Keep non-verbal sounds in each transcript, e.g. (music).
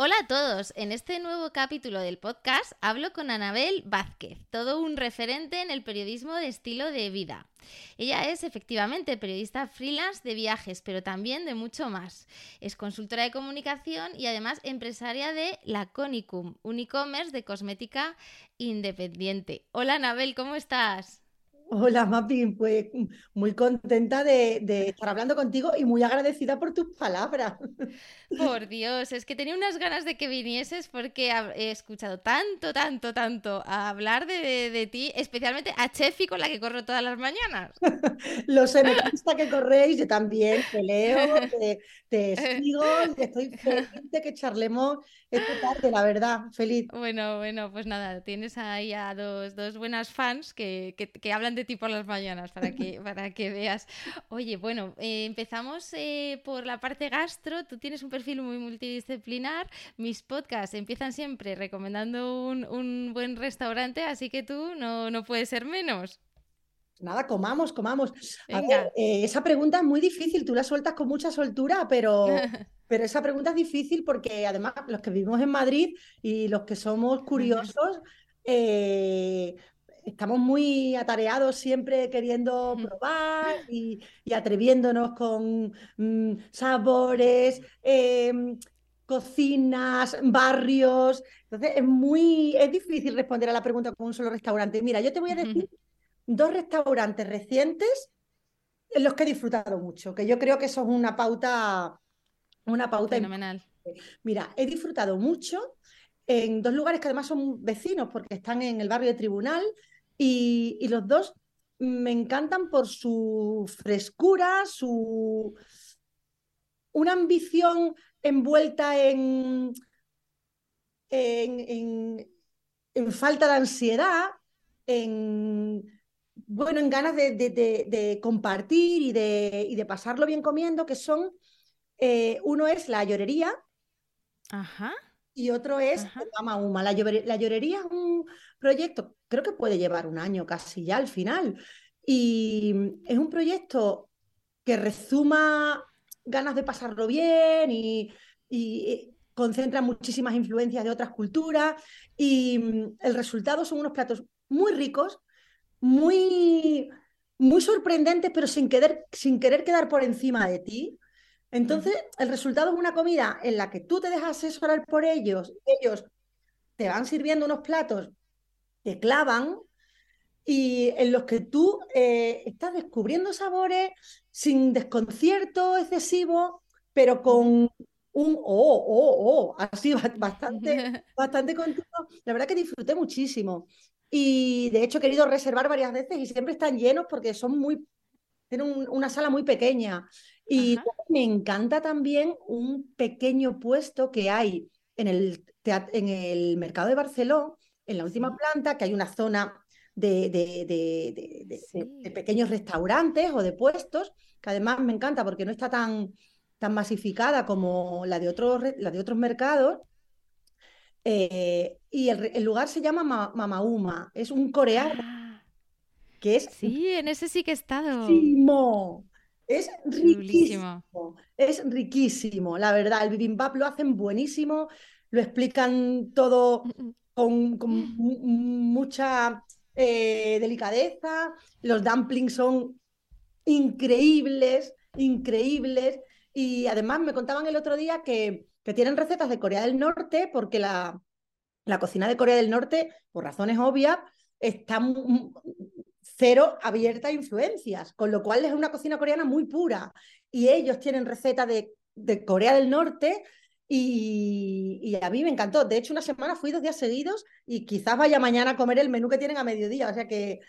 Hola a todos, en este nuevo capítulo del podcast hablo con Anabel Vázquez, todo un referente en el periodismo de estilo de vida. Ella es efectivamente periodista freelance de viajes, pero también de mucho más. Es consultora de comunicación y además empresaria de Laconicum, un e-commerce de cosmética independiente. Hola Anabel, ¿cómo estás? Hola, Mapi, pues muy contenta de, estar hablando contigo y muy agradecida por tus palabras. Por Dios, es que tenía unas ganas de que vinieses porque he escuchado tanto, tanto, tanto a hablar de, ti, especialmente a Chefi con la que corro todas las mañanas. (laughs) Lo sé, me gusta que corréis, yo también te leo, te, sigo y estoy feliz de que charlemos esta tarde, la verdad, feliz. Bueno, bueno, pues nada, tienes ahí a dos, dos buenas fans que, que, que hablan de ti por las mañanas para que, (laughs) para que veas. Oye, bueno, eh, empezamos eh, por la parte gastro. Tú tienes un perfil muy multidisciplinar. Mis podcasts empiezan siempre recomendando un, buen restaurante, así que tú no, no puedes ser menos. Nada, comamos, comamos. Eh, esa pregunta es muy difícil, tú la sueltas con mucha soltura, pero, (laughs) pero esa pregunta es difícil porque además los que vivimos en Madrid y los que somos curiosos, estamos muy atareados siempre queriendo (laughs) probar y, atreviéndonos con mm, sabores, em, cocinas, barrios. Entonces es muy, es difícil responder a la pregunta con un solo restaurante. Mira, yo te voy a decir (laughs) dos restaurantes recientes en los que he disfrutado mucho, que yo creo que es una pauta, una pauta fenomenal. Mira, he disfrutado mucho en dos lugares que además son vecinos porque están en el barrio de Tribunal, y, los dos me encantan por su frescura, su una ambición envuelta en, en, falta de ansiedad, en bueno, en ganas de, compartir y de, y de, pasarlo bien comiendo, que son, eh, uno es la llorería Ajá. y otro es Mama Uma. La, la llorería es un proyecto, creo que puede llevar un año casi ya al final. Y es un proyecto que resuma ganas de pasarlo bien y, concentra muchísimas influencias de otras culturas. Y mm, el resultado son unos platos muy ricos, muy, muy sorprendentes, pero sin querer, sin querer quedar por encima de ti. Entonces, el resultado es una comida en la que tú te dejas asesorar por ellos, ellos te van sirviendo unos platos te clavan y en los que tú eh, estás descubriendo sabores sin desconcierto excesivo, pero con un oh, oh, oh, así bastante, (laughs) bastante continuo. La verdad que disfruté muchísimo. Y de hecho he querido reservar varias veces y siempre están llenos porque son muy, tienen una sala muy pequeña. Y me encanta también un pequeño puesto que hay en el, en el mercado de Barcelona, en la última planta, que hay una zona de, de, pequeños restaurantes o de puestos, que además me encanta porque no está tan, tan masificada como la de otros, la de otros mercados. Eh, y el, lugar se llama Mamauma, es un coreano. Ah. que es sí, en ese sí que he estado. Es riquísimo. Es riquísimo, la verdad. El bibimbap lo hacen buenísimo, lo explican todo mm, mm con, mucha eh, delicadeza. Los dumplings son increíbles, increíbles. Y además me contaban el otro día que, que tienen recetas de Corea del Norte porque la, la cocina de Corea del Norte, por razones obvias, está cero abierta a influencias, con lo cual es una cocina coreana muy pura. Y ellos tienen recetas de, de Corea del Norte y, a mí me encantó. De hecho, una semana fui dos días seguidos y quizás vaya mañana a comer el menú que tienen a mediodía. O sea que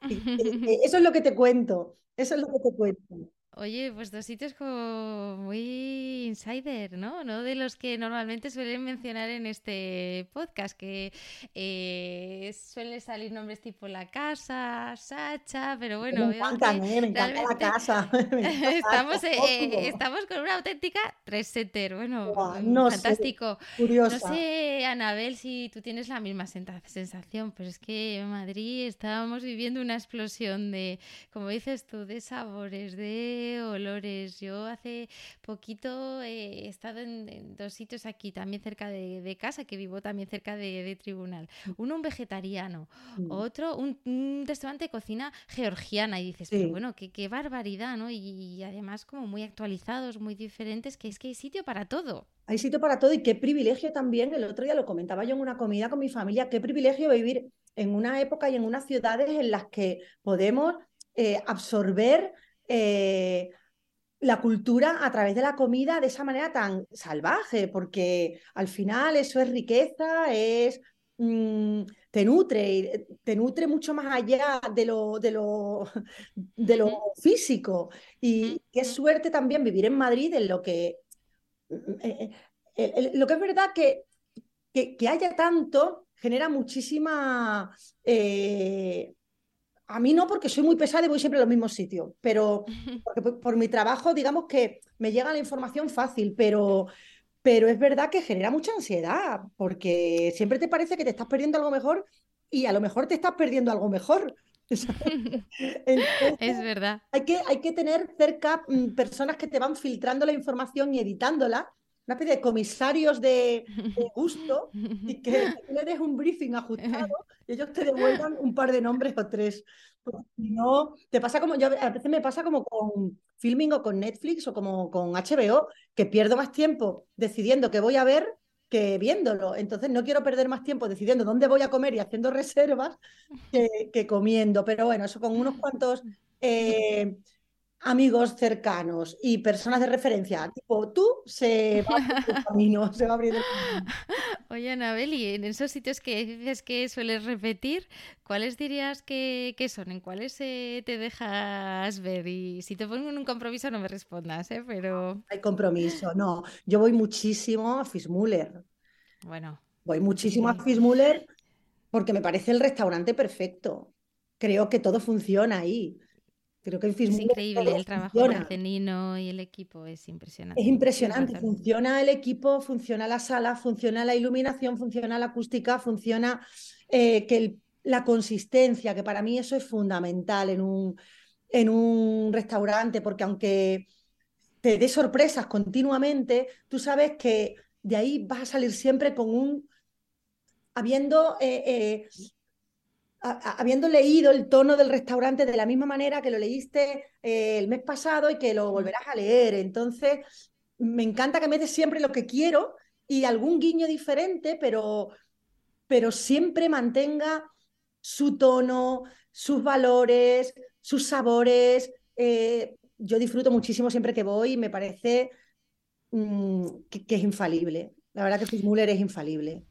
(laughs) eso es lo que te cuento. Eso es lo que te cuento. Oye, pues dos sitios como muy insider, ¿no? No de los que normalmente suelen mencionar en este podcast, que eh, suelen salir nombres tipo La Casa, Sacha, pero bueno, me encanta, me encanta la casa. (laughs) (laughs) estamos, eh, estamos con una auténtica resetter, bueno, mm, fantástico. curiosa. No sé, Anabel, si tú tienes la misma sensación, pero es que en Madrid estábamos viviendo una explosión de, como dices tú, de sabores, de olores. Yo hace poquito he estado en, dos sitios aquí, también cerca de, casa, que vivo también cerca de, tribunal. Mm. Uno un vegetariano, mm. otro un, restaurante de cocina georgiana. Y dices, pero bueno, qué, qué barbaridad, ¿no? Y, además como muy actualizados, muy diferentes, que es que hay sitio para todo. Hay sitio para todo y qué privilegio también, el otro día lo comentaba yo en una comida con mi familia, qué privilegio vivir en una época y en unas ciudades en las que podemos eh, absorber eh, la cultura a través de la comida de esa manera tan salvaje, porque al final eso es riqueza, es mm, te nutre, te nutre mucho más allá de lo, de lo, (laughs) de lo físico. Y qué suerte también vivir en Madrid en lo que, mm, eh, eh, lo que es verdad que, que, haya tanto genera muchísima a mí no, porque soy muy pesada y voy siempre a los mismos sitios, pero (laughs) por, mi trabajo, digamos que me llega la información fácil, pero, pero es verdad que genera mucha ansiedad, porque siempre te parece que te estás perdiendo algo mejor y a lo mejor te estás perdiendo algo mejor. (laughs) es verdad. Hay que, hay que tener cerca mm, personas que te van filtrando la información y editándola una especie de comisarios de, gusto (laughs) y que le des un briefing ajustado y ellos te devuelvan un par de nombres o tres. Porque si no, te pasa como yo a veces me pasa como con filming o con Netflix o como con HBO, que pierdo más tiempo decidiendo qué voy a ver que viéndolo. Entonces no quiero perder más tiempo decidiendo dónde voy a comer y haciendo (laughs) reservas que, comiendo. Pero bueno, eso con unos cuantos eh, amigos cercanos y personas de referencia, (laughs) tipo tú, se va a (laughs) camino, se va a abrir el camino. Oye, Anabel, y en esos sitios que dices que sueles repetir, ¿cuáles dirías que, son? ¿En cuáles te dejas ver? Y si te pongo en un compromiso, no me respondas, ¿eh? Pero... Hay compromiso, no. Yo voy muchísimo a Fismuller. Bueno. Voy muchísimo a Fismuller porque me parece el restaurante perfecto. Creo que todo funciona ahí. Creo que Es increíble el trabajo de Nino y el equipo, es impresionante. Es impresionante, funciona el equipo, funciona la sala, funciona la iluminación, funciona la acústica, funciona eh, que la consistencia, que para mí eso es fundamental en un, en un restaurante, porque aunque te dé sorpresas continuamente, tú sabes que de ahí vas a salir siempre con un, habiendo eh, eh, habiendo leído el tono del restaurante de la misma manera que lo leíste eh, el mes pasado y que lo volverás a leer. Entonces, me encanta que me des siempre lo que quiero y algún guiño diferente, pero, pero siempre mantenga su tono, sus valores, sus sabores. Eh, yo disfruto muchísimo siempre que voy y me parece mm, que, que, es infalible. La verdad que Fitzmuller es infalible.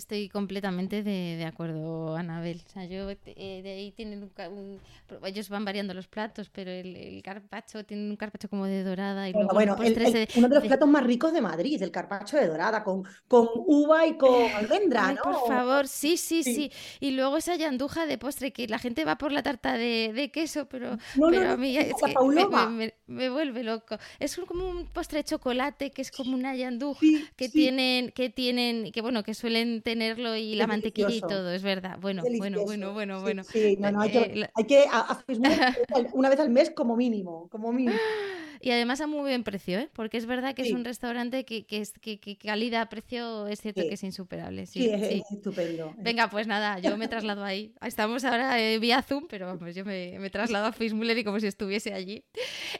Estoy completamente de, acuerdo, Anabel. O sea, yo eh, de ahí tienen un, ellos van variando los platos, pero el, el, carpacho tiene un carpacho como de dorada y luego bueno, uno de los platos más ricos de Madrid, el carpacho de dorada con, con uva y con (laughs) almendra, ¿no? Por favor, sí, sí, sí, Y luego esa yanduja de postre que la gente va por la tarta de, queso, pero, pero a mí es que me, vuelve loco. Es como un postre de chocolate que es como una yanduja que tienen que tienen que bueno, que suelen tenerlo y la mantequilla y todo, es verdad. Bueno, bueno, bueno, bueno, bueno. Sí, no, no, hay que, eh, hay que (laughs) una vez al mes como mínimo, como mínimo. Y además a muy buen precio, ¿eh? porque es verdad que es un restaurante que, que, es, que, calidad-precio es cierto que es insuperable. Sí, es, estupendo. Venga, pues nada, yo me traslado ahí. Estamos ahora eh, vía Zoom, pero vamos, yo me, me traslado a Fitzmuller y como si estuviese allí.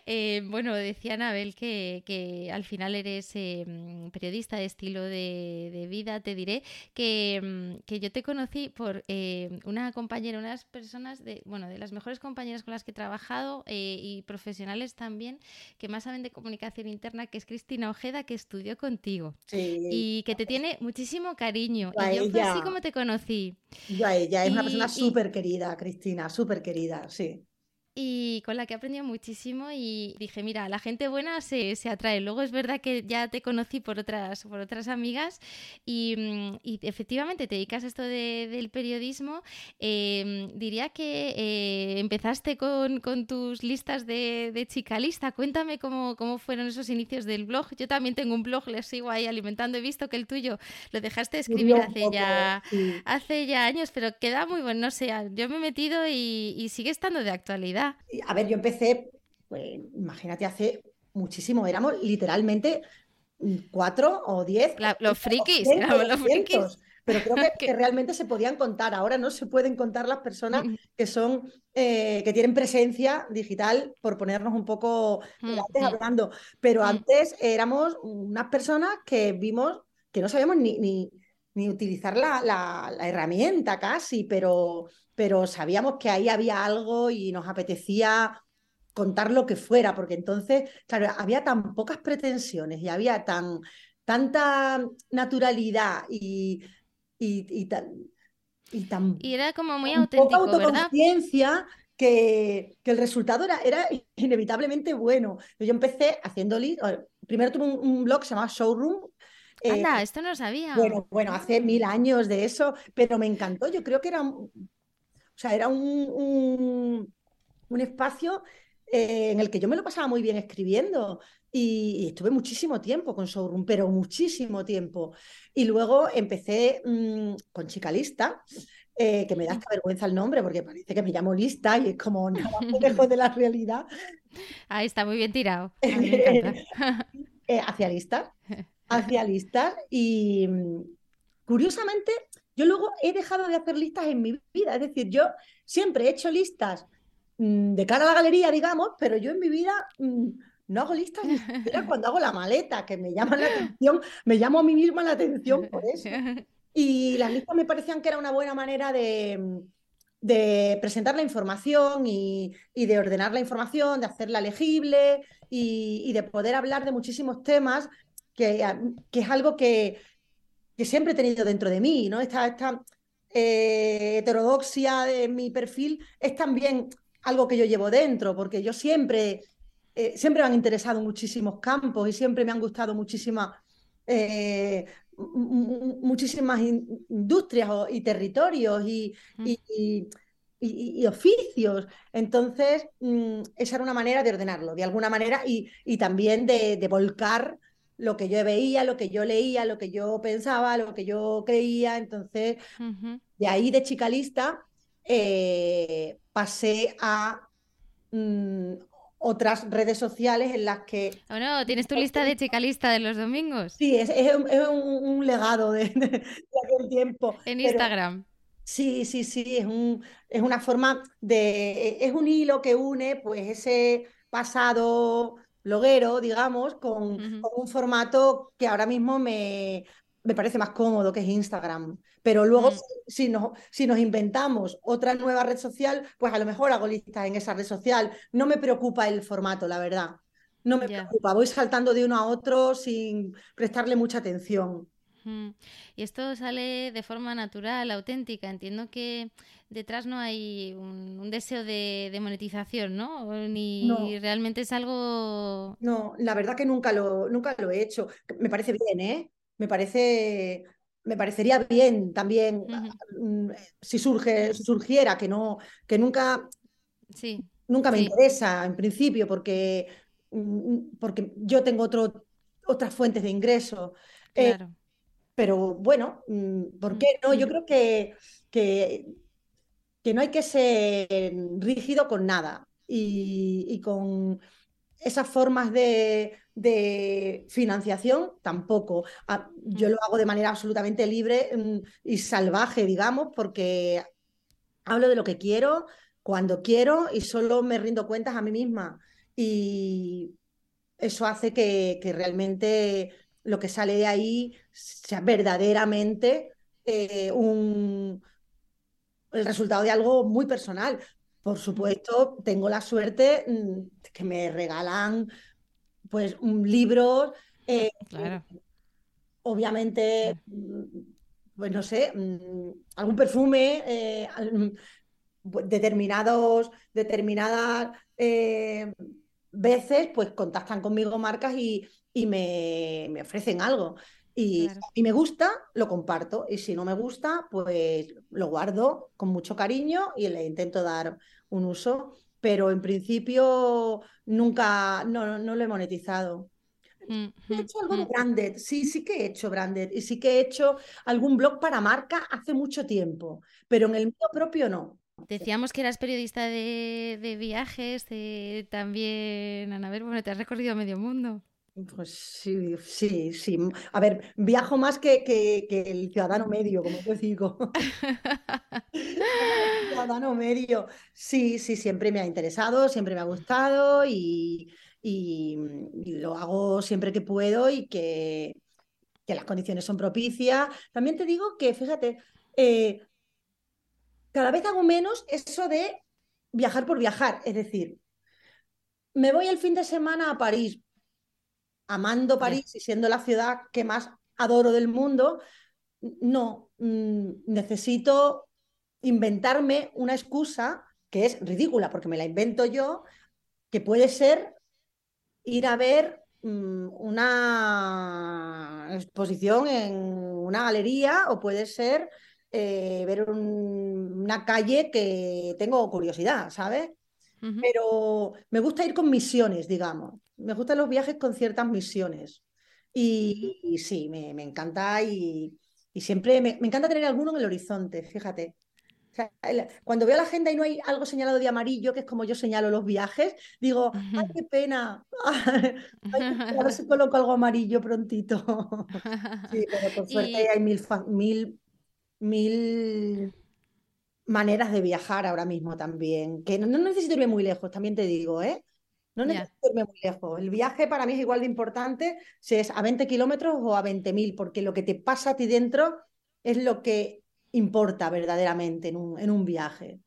Eh, bueno, decía Anabel que, que al final eres em, periodista de estilo de, de, vida. Te diré que, em, que yo te conocí por una compañera, unas personas de, bueno, de las mejores compañeras con las que he trabajado eh, y profesionales también que más saben de comunicación interna, que es Cristina Ojeda, que estudió contigo. Y que te tiene muchísimo cariño. y yo fue así como te conocí. Ya ella, es una persona súper querida, Cristina, súper querida, sí. Y con la que he aprendido muchísimo y dije, mira, la gente buena se, atrae. Luego es verdad que ya te conocí por otras, por otras amigas y, mm, efectivamente te dedicas a esto del periodismo. Em, diría que eh, empezaste con, tus listas de, de chica lista. Cuéntame cómo, cómo fueron esos inicios del blog. Yo también tengo un blog, les sigo ahí alimentando. He visto que el tuyo lo dejaste escribir hace ya, hace ya años, pero queda muy bueno. No sé, yo me he metido y, sigue estando de actualidad. A ver, yo empecé, pues, imagínate, hace muchísimo. Éramos literalmente cuatro o diez. los frikis, los frikis pero creo (laughs) que, realmente se podían contar. Ahora no se pueden contar las personas que son eh, que tienen presencia digital, por ponernos un poco antes hablando. Pero antes éramos unas personas que vimos que no sabíamos ni, ni, utilizar la, la, herramienta casi, pero, pero sabíamos que ahí había algo y nos apetecía contar lo que fuera, porque entonces, claro, había tan pocas pretensiones y había tan tanta naturalidad y y, y, tan, y era como muy auténtico, autoconciencia que, que, el resultado era, era inevitablemente bueno. Yo empecé haciendo primero tuve un, blog que se llamaba Showroom. Eh, Anda, esto no lo sabía. Bueno, bueno, hace mil años de eso, pero me encantó. Yo creo que era, sea, era un, un, espacio eh, en el que yo me lo pasaba muy bien escribiendo. Y, estuve muchísimo tiempo con Showroom, pero muchísimo tiempo. Y luego empecé mm, con Chica Lista, eh, que me da hasta vergüenza el nombre porque parece que me llamo Lista y es como (laughs) nada lejos de la realidad. Ahí está muy bien tirado. (laughs) Eh, hacia lista, hacia listas. Y mm, curiosamente, yo luego he dejado de hacer listas en mi vida. Es decir, yo siempre he hecho listas mm, de cara a la galería, digamos, pero yo en mi vida no hago listas ni siquiera cuando hago la maleta, que me llaman la atención, me llamo a mí misma la atención por eso. Y las listas me parecían que era una buena manera de, presentar la información y, de ordenar la información, de hacerla legible y, de poder hablar de muchísimos temas, que, que es algo que, que, siempre he tenido dentro de mí, ¿no? Esta, esta eh, heterodoxia de mi perfil es también algo que yo llevo dentro, porque yo siempre eh, siempre me han interesado muchísimos campos y siempre me han gustado muchísimas, eh, muchísimas industrias y territorios y, y, oficios. Entonces, mm, esa era una manera de ordenarlo, de alguna manera, y, también de, volcar lo que yo veía, lo que yo leía, lo que yo pensaba, lo que yo creía. Entonces, de ahí de chicalista eh, pasé a mm, otras redes sociales en las que... Bueno, ¿tienes tu (laughs) lista de chica lista de los domingos? Sí, es, un, legado de, aquel tiempo. En Instagram. sí, sí, sí, es, un, es una forma de... Es un hilo que une pues ese pasado bloguero, digamos, con, con un formato que ahora mismo me, me parece más cómodo que es Instagram. Pero luego, mm. si, nos, si nos inventamos otra nueva red social, pues a lo mejor hago listas en esa red social. No me preocupa el formato, la verdad. No me preocupa. Voy saltando de uno a otro sin prestarle mucha atención. Y esto sale de forma natural, auténtica. Entiendo que detrás no hay un, deseo de, monetización, ¿no? Ni realmente es algo. No, la verdad que nunca lo, nunca lo he hecho. Me parece bien, ¿eh? me parece me parecería bien también mm, si surge surgiera que no que nunca sí, nunca me interesa en principio porque mm, porque yo tengo otro, otras fuentes de ingreso eh, pero bueno mm, ¿por qué no? yo creo que, que, que no hay que ser rígido con nada y con esas formas de, financiación tampoco. Ah, yo lo hago de manera absolutamente libre mm, y salvaje, digamos, porque hablo de lo que quiero, cuando quiero y solo me rindo cuentas a mí misma. Y eso hace que, realmente lo que sale de ahí sea verdaderamente eh, un, el resultado de algo muy personal. Por supuesto, tengo la suerte mm, que me regalan pues un libro, eh, claro. obviamente, mm, pues no sé, mm, algún perfume, eh, determinados, determinadas veces, pues contactan conmigo marcas y, me, ofrecen algo. Y si me gusta, lo comparto. Y si no me gusta, pues lo guardo con mucho cariño y le intento dar un uso. Pero en principio nunca, no, no lo he monetizado. He hecho algo de branded, sí, sí que he hecho branded y sí que he hecho algún blog para marca hace mucho tiempo, pero en el mío propio no. Decíamos que eras periodista de, viajes, también, Anabel, bueno, te has recorrido medio mundo. Pues sí, sí, sí. A ver, viajo más que, que, el ciudadano medio, como te digo. (laughs) ciudadano medio. Sí, sí, siempre me ha interesado, siempre me ha gustado y, lo hago siempre que puedo y que, las condiciones son propicias. También te digo que, fíjate, eh, cada vez hago menos eso de viajar por viajar. Es decir, me voy el fin de semana a París, amando París y siendo la ciudad que más adoro del mundo. No, mm, necesito inventarme una excusa que es ridícula, porque me la invento yo, que puede ser ir a ver mm, una exposición en una galería o puede ser eh, ver una calle que tengo curiosidad, ¿sabes? Pero me gusta ir con misiones, digamos. Me gustan los viajes con ciertas misiones. Y, sí, me, encanta y, siempre me, encanta tener alguno en el horizonte, fíjate. cuando veo la agenda y no hay algo señalado de amarillo, que es como yo señalo los viajes, digo, ¡ay, (laughs) qué pena! a ver si coloco algo amarillo prontito. (laughs) sí, pero por suerte hay mil, mil mil maneras de viajar ahora mismo también, que no, necesito irme muy lejos, también te digo, ¿eh? No necesito irme muy lejos. El viaje para mí es igual de importante si es a 20 kilómetros o a 20.000, porque lo que te pasa a ti dentro es lo que importa verdaderamente en un, en un viaje.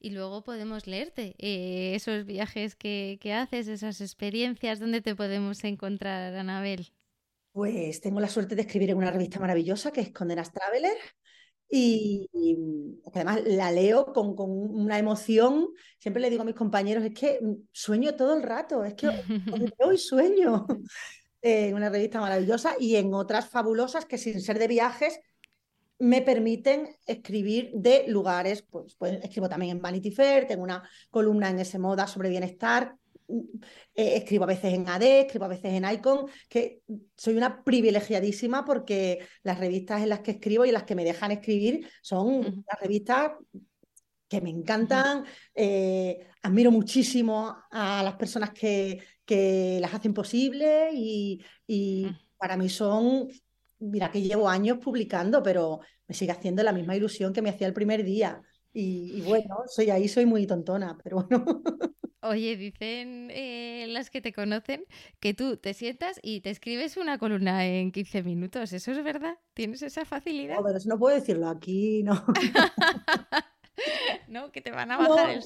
Y luego podemos leerte eh, esos viajes que, que, haces, esas experiencias, ¿dónde te podemos encontrar, Anabel? Pues tengo la suerte de escribir en una revista maravillosa que es Condenas Traveler y, además la leo con, una emoción. Siempre le digo a mis compañeros, es que sueño todo el rato, es que hoy (laughs) sueño. (laughs) en una revista maravillosa y en otras fabulosas que sin ser de viajes me permiten escribir de lugares, pues, pues escribo también en Vanity Fair, tengo una columna en ese moda sobre bienestar, eh, escribo a veces en AD, escribo a veces en Icon, que soy una privilegiadísima porque las revistas en las que escribo y en las que me dejan escribir son las revistas que me encantan, eh, admiro muchísimo a las personas que, que las hacen posible y, para mí son, mira que llevo años publicando, pero me sigue haciendo la misma ilusión que me hacía el primer día. Y, y bueno, soy ahí, soy muy tontona, pero bueno. (laughs) Oye, dicen eh, las que te conocen que tú te sientas y te escribes una columna en 15 minutos. ¿Eso es verdad? ¿Tienes esa facilidad? No, pero eso no puedo decirlo aquí, no. (laughs) no, que te van a bajar el...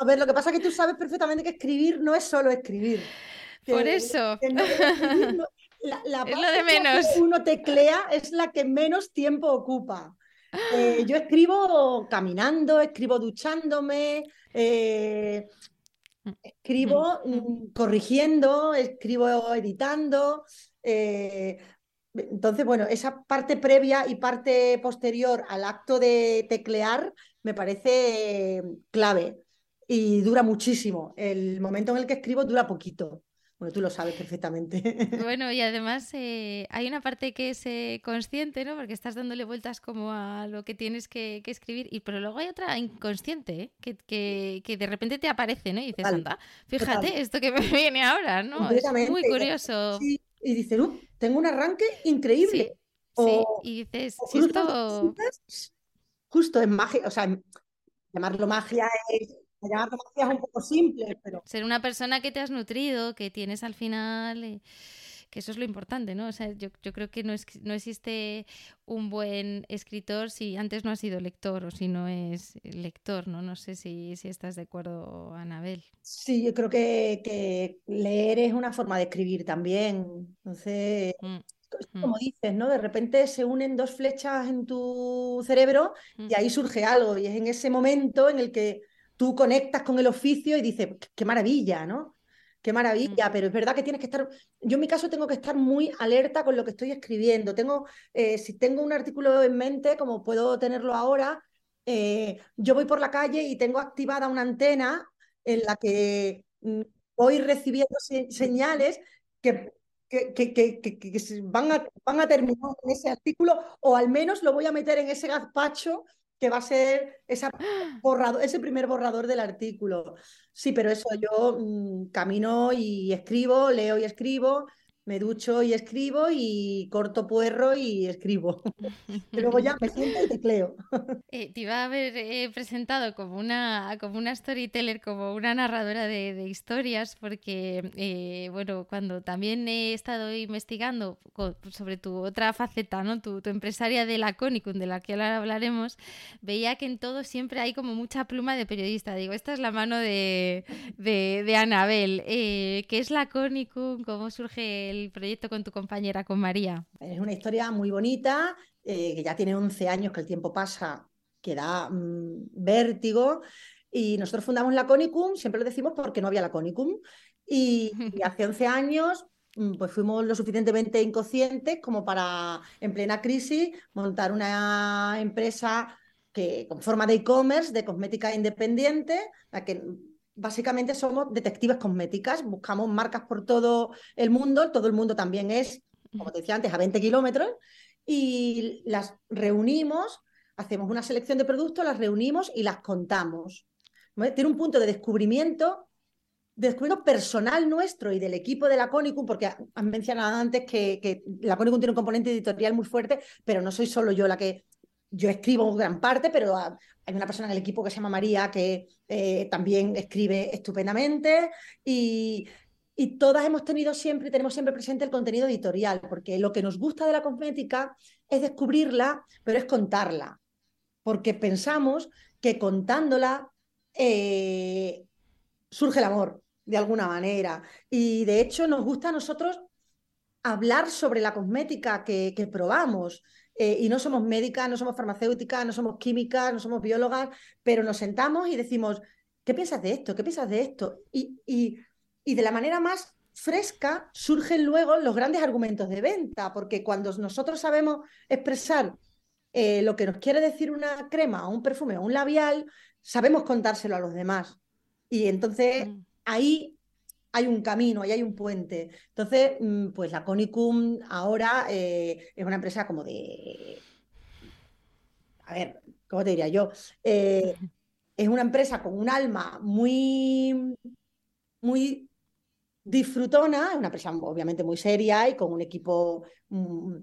A ver, lo que pasa es que tú sabes perfectamente que escribir no es solo escribir. Por eso. la, es lo de menos. Que uno teclea es la que menos tiempo ocupa. Eh, yo escribo caminando, escribo duchándome, eh, Escribo mm, corrigiendo, escribo editando. Eh, entonces, bueno, esa parte previa y parte posterior al acto de teclear me parece clave y dura muchísimo. El momento en el que escribo dura poquito. Bueno, tú lo sabes perfectamente. Bueno, y (laughs) además eh, hay una parte que es eh, consciente, ¿no? Porque estás dándole vueltas como a lo que tienes que, escribir, y pero luego hay otra inconsciente, ¿eh? que, que, de repente te aparece, ¿no? Y dices, anda, fíjate esto que me (laughs) viene ahora, ¿no? Es muy curioso. y dices, uh, tengo un arranque increíble. Sí, y dices, si esto... Justo en magia, o sea, llamarlo magia es un poco simple, pero... Ser una persona que te has nutrido, que tienes al final... Eh, que eso es lo importante, ¿no? O sea, yo, creo que no, es, no existe un buen escritor si antes no ha sido lector o si no es lector, ¿no? No sé si, si estás de acuerdo, Anabel. Sí, yo creo que, leer es una forma de escribir también. Entonces, mm. mm. como dices, ¿no? De repente se unen dos flechas en tu cerebro y ahí surge algo. Y es en ese momento en el que tú conectas con el oficio y dices, qué maravilla, ¿no? Qué maravilla, pero es verdad que tienes que estar, yo en mi caso tengo que estar muy alerta con lo que estoy escribiendo. Tengo, eh, si tengo un artículo en mente, como puedo tenerlo ahora, eh, yo voy por la calle y tengo activada una antena en la que mm, voy recibiendo señales que, que, que, van, a, van a terminar en ese artículo o al menos lo voy a meter en ese gazpacho que va a ser esa (gasps) borrado, ese primer borrador del artículo. Sí, pero eso yo mm, camino y escribo, leo y escribo, me ducho y escribo y corto puerro y escribo. (laughs) (laughs) luego ya me siento y tecleo. (laughs) Eh, te iba a haber eh, presentado como una, como una storyteller, como una narradora de, historias, porque, eh, bueno, cuando también he estado investigando sobre tu otra faceta, ¿no? Tu, empresaria de la Conicum, de la que ahora hablaremos, veía que en todo siempre hay como mucha pluma de periodista. Digo, esta es la mano de, de, de Anabel. ¿Qué es la Conicum? ¿Cómo surge el proyecto con tu compañera, con María? Es una historia muy bonita, eh, que ya tiene 11 años, que el tiempo pasa, que da mm, vértigo. Y nosotros fundamos la Conicum, siempre lo decimos porque no había la Conicum. Y, (laughs) hace 11 años mm, pues fuimos lo suficientemente inconscientes como para, en plena crisis, montar una empresa que, con forma de e-commerce, de cosmética independiente, la que básicamente somos detectives cosméticas, buscamos marcas por todo el mundo, todo el mundo también es, como te decía antes, a 20 kilómetros, y las reunimos, hacemos una selección de productos, las reunimos y las contamos. Tiene un punto de descubrimiento, descubrimiento personal nuestro y del equipo de la Conicum, porque han mencionado antes que, que la Conicum tiene un componente editorial muy fuerte, pero no soy solo yo la que yo escribo gran parte, pero hay una persona en el equipo que se llama María que eh, también escribe estupendamente y, y todas hemos tenido siempre, tenemos siempre presente el contenido editorial, porque lo que nos gusta de la cosmética es descubrirla, pero es contarla, porque pensamos que contándola eh, surge el amor, de alguna manera. Y de hecho nos gusta a nosotros hablar sobre la cosmética que, que probamos. Eh, y no somos médicas, no somos farmacéuticas, no somos químicas, no somos biólogas, pero nos sentamos y decimos, ¿qué piensas de esto? ¿Qué piensas de esto? Y, y, y de la manera más fresca surgen luego los grandes argumentos de venta, porque cuando nosotros sabemos expresar eh, lo que nos quiere decir una crema o un perfume o un labial, sabemos contárselo a los demás. Y entonces mm. ahí hay un camino, ahí hay un puente. Entonces, mm, pues la Conicum ahora eh, es una empresa como de... A ver, ¿cómo te diría yo? Eh, es una empresa con un alma muy, muy disfrutona, es una empresa obviamente muy seria y con un equipo mm,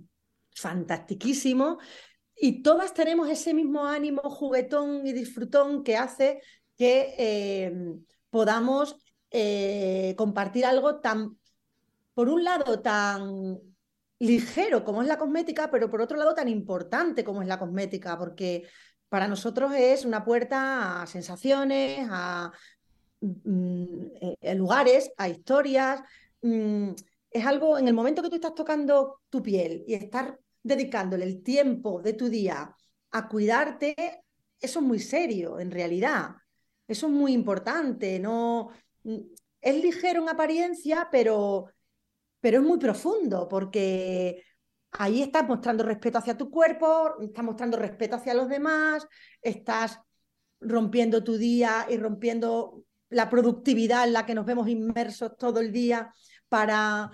fantastiquísimo. Y todas tenemos ese mismo ánimo juguetón y disfrutón que hace que eh, podamos eh, compartir algo tan, por un lado, tan ligero como es la cosmética, pero por otro lado tan importante como es la cosmética, porque para nosotros es una puerta a sensaciones, a, mm, eh, lugares, a historias. Mm, es algo, en el momento que tú estás tocando tu piel y estar dedicándole el tiempo de tu día a cuidarte, eso es muy serio, en realidad. Eso es muy importante, no, es ligero en apariencia, pero, pero es muy profundo, porque ahí estás mostrando respeto hacia tu cuerpo, estás mostrando respeto hacia los demás, estás rompiendo tu día y rompiendo la productividad en la que nos vemos inmersos todo el día para,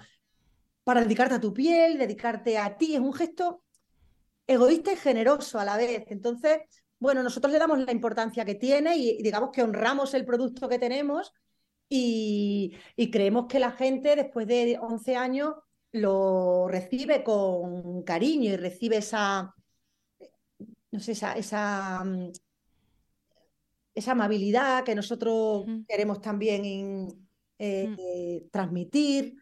para dedicarte a tu piel, dedicarte a ti. Es un gesto egoísta y generoso a la vez. Entonces, bueno, nosotros le damos la importancia que tiene y digamos que honramos el producto que tenemos y, creemos que la gente después de 11 años lo recibe con cariño y recibe esa, no sé, esa, esa, mm, esa amabilidad que nosotros queremos también eh, transmitir.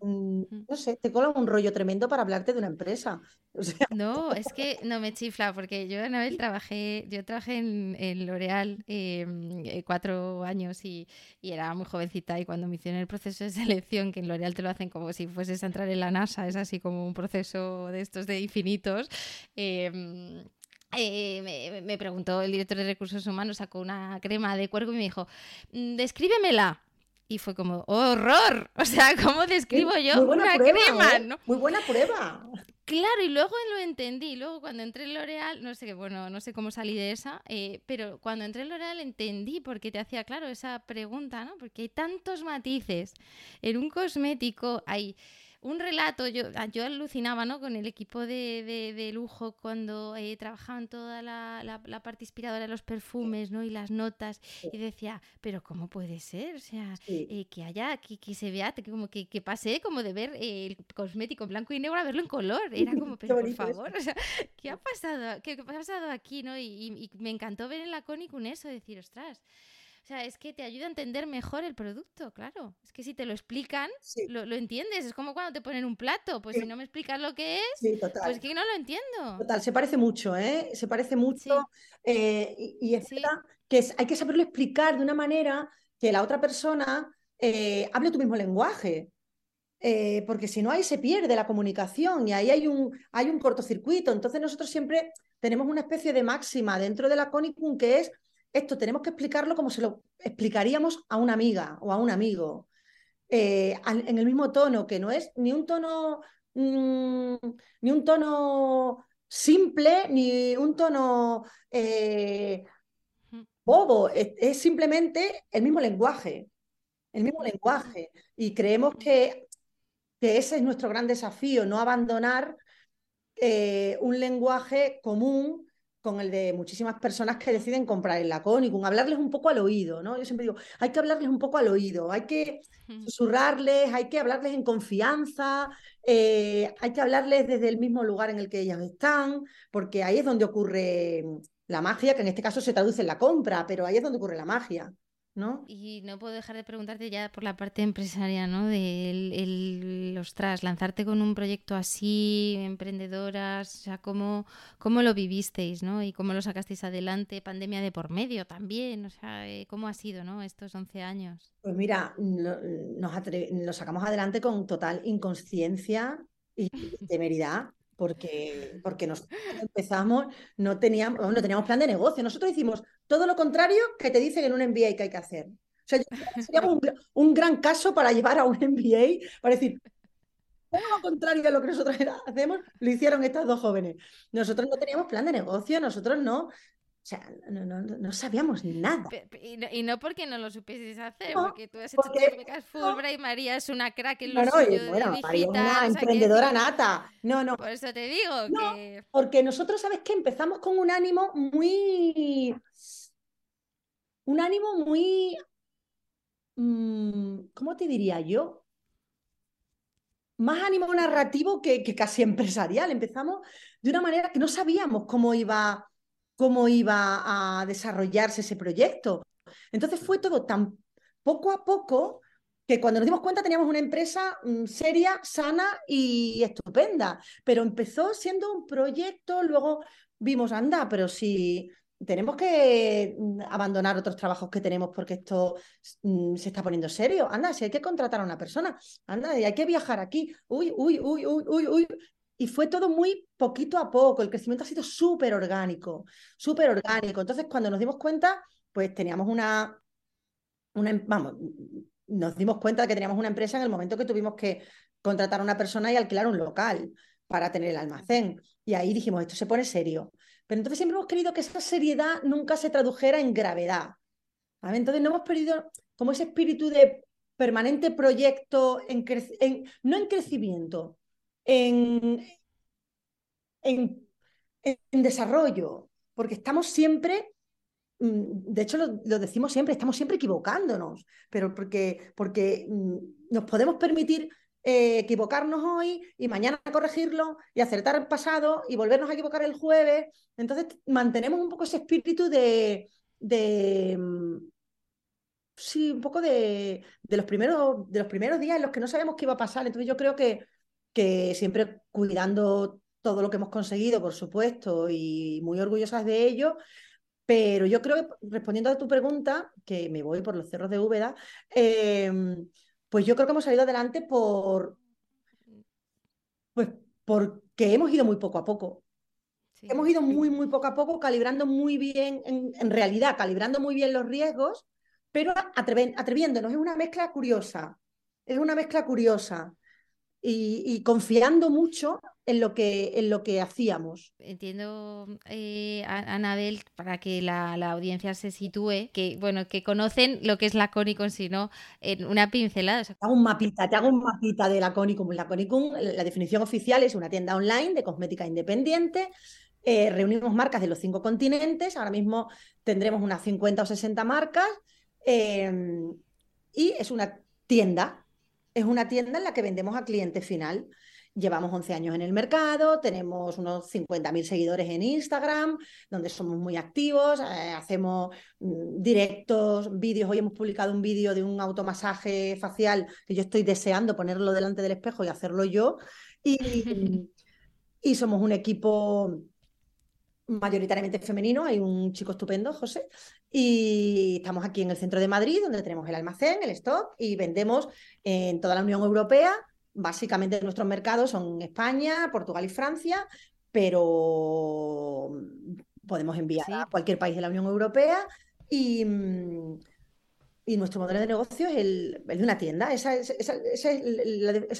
Mm, no sé, te cola un rollo tremendo para hablarte de una empresa. (laughs) No, es que no me chifla, porque yo una vez trabajé, yo trabajé en, L'Oreal em, eh, cuatro años y, era muy jovencita y cuando me hicieron el proceso de (laughs) selección, que en L'Oreal te lo hacen como si fueses a entrar en la NASA, es así como un proceso de estos de infinitos. Em, eh, me, preguntó el director de recursos humanos, sacó una crema de cuervo y me dijo, mm, descríbemela. Y fue como, ¡horror! (laughs) O sea, ¿cómo describo yo una crema? ¿eh? Muy buena prueba. Claro, y luego lo entendí. Luego cuando entré en L'Oreal, no sé, bueno, no sé cómo salí de esa, eh, pero cuando entré en L'Oreal entendí por qué te hacía claro esa pregunta, ¿no? Porque hay tantos matices. En un cosmético hay un relato, yo, ah, yo alucinaba ¿no? con el equipo de, de, lujo cuando eh, trabajaban toda la, la, parte inspiradora de los perfumes ¿no? y las notas y decía, pero ¿cómo puede ser? O sea, eh, que haya, que, que, se vea, que, como que, que pase como de ver el cosmético en blanco y negro a verlo en color. Era como, pero por favor, o sea, ¿qué ha pasado? ¿Qué, ha pasado aquí? ¿no? Y, me encantó ver en la un eso, decir, ostras, o sea, es que te ayuda a entender mejor el producto, claro. Es que si te lo explican, lo, entiendes. Es como cuando te ponen un plato. Pues si no me explicas lo que es, pues que no lo entiendo. Total, se parece mucho, ¿eh? Se parece mucho. Eh, y, es verdad que hay que saberlo explicar de una manera que la otra persona eh, hable tu mismo lenguaje. Eh, porque si no, ahí se pierde la comunicación y ahí hay un, hay un cortocircuito. Entonces nosotros siempre tenemos una especie de máxima dentro de la Conicum que es esto tenemos que explicarlo como se lo explicaríamos a una amiga o a un amigo, eh, en el mismo tono, que no es ni un tono, mm, ni un tono simple, ni un tono eh, bobo, es, simplemente el mismo lenguaje, el mismo lenguaje. Y creemos que, que ese es nuestro gran desafío, no abandonar eh, un lenguaje común con el de muchísimas personas que deciden comprar el Laconicum, hablarles un poco al oído, ¿no? Yo siempre digo, hay que hablarles un poco al oído, hay que susurrarles, hay que hablarles en confianza, eh, hay que hablarles desde el mismo lugar en el que ellas están, porque ahí es donde ocurre la magia, que en este caso se traduce en la compra, pero ahí es donde ocurre la magia. ¿No? Y no puedo dejar de preguntarte ya por la parte empresaria, ¿no? De el, ostras, lanzarte con un proyecto así, emprendedoras, o sea, ¿cómo, cómo lo vivisteis, ¿no? Y cómo lo sacasteis adelante, pandemia de por medio también, o sea, eh, ¿cómo ha sido, ¿no? Estos 11 años. Pues mira, nos lo sacamos adelante con total inconsciencia y temeridad porque, (laughs) porque nosotros (laughs) empezamos no teníamos, no teníamos plan de negocio. Nosotros hicimos todo lo contrario que te dicen en un MBA que hay que hacer. O sea, sería un, gran caso para llevar a un MBA, para decir, todo lo contrario de lo que nosotros (laughs) hacemos, lo hicieron estas dos jóvenes. Nosotros no teníamos plan de negocio, nosotros no, o sea, no, no, no sabíamos nada. Y no, porque no lo supieses hacer, porque tú has hecho becas Fulbright y María es una crack en lo no, suyo y, bueno, María es una emprendedora nata. No, no. Por eso te digo que... Porque nosotros, ¿sabes qué? Empezamos con un ánimo muy... Un ánimo muy... Mm, ¿Cómo te diría yo? Más ánimo narrativo que, que casi (laughs) empresarial. Empezamos de una manera que no sabíamos cómo iba cómo iba a desarrollarse ese proyecto. Entonces fue todo tan poco a poco que cuando nos dimos cuenta teníamos una empresa mm, seria, sana y estupenda, pero empezó siendo un proyecto, luego vimos, anda, pero si tenemos que mm, abandonar otros trabajos que tenemos porque esto mm, se está poniendo serio, anda, si hay que contratar a una persona, anda, y hay que viajar aquí, uy, uy, uy, uy, uy, uy, y fue todo muy poquito a poco, el crecimiento ha sido súper orgánico, súper orgánico. Entonces, cuando nos dimos cuenta, pues teníamos una, una, em, vamos, nos dimos cuenta de que teníamos una empresa en el momento que tuvimos que contratar a una persona y alquilar un local para tener el almacén. Y ahí dijimos, esto se pone serio. Pero entonces siempre hemos querido que esa seriedad nunca se tradujera en gravedad. Entonces no hemos perdido como ese espíritu de permanente proyecto, en, en no en crecimiento, en, en, desarrollo, porque estamos siempre, mm, de hecho lo, decimos siempre, estamos siempre equivocándonos, pero porque, porque mm, nos podemos permitir eh, equivocarnos hoy y mañana corregirlo y acertar el pasado y volvernos a equivocar el jueves. Entonces mantenemos un poco ese espíritu de, de, mm, sí, un poco de, los primeros, de los primeros días en los que no sabemos qué iba a pasar. Entonces yo creo que, que siempre cuidando todo lo que hemos conseguido, por supuesto, y muy orgullosas de ello, pero yo creo que respondiendo a tu pregunta, que me voy por los cerros de Úbeda, em, pues yo creo que hemos salido adelante por, pues porque hemos ido muy poco a poco. Hemos ido muy, muy poco a poco, calibrando muy bien, en, realidad, calibrando muy bien los riesgos, pero atreviéndonos. Es una mezcla curiosa. Es una mezcla curiosa. Y confiando mucho en lo que, en lo que hacíamos. Entiendo, eh, Anabel, para que la, audiencia se sitúe, que bueno, que conocen lo que es la Conicum, sino en una pincelada. Te hago un mapita, te hago un mapita de la Conicum. La Conicum, la definición oficial es una tienda online de cosmética independiente. Eh, reunimos marcas de los cinco continentes. Ahora mismo tendremos unas 50 o 60 marcas. Em, y es una tienda. Es una tienda en la que vendemos a cliente final. Llevamos 11 años en el mercado, tenemos unos 50.000 seguidores en Instagram, donde somos muy activos, eh, hacemos mm, directos, vídeos. Hoy hemos publicado un vídeo de un automasaje facial que yo estoy deseando ponerlo delante del espejo y hacerlo yo. Y, (laughs) y somos un equipo mayoritariamente femenino, hay un chico estupendo, José, y estamos aquí en el centro de Madrid, donde tenemos el almacén, el stock, y vendemos en toda la Unión Europea. Básicamente nuestros mercados son España, Portugal y Francia, pero podemos enviar a cualquier país de la Unión Europea y, mm, y nuestro modelo de negocio es el, de una tienda. Esa es,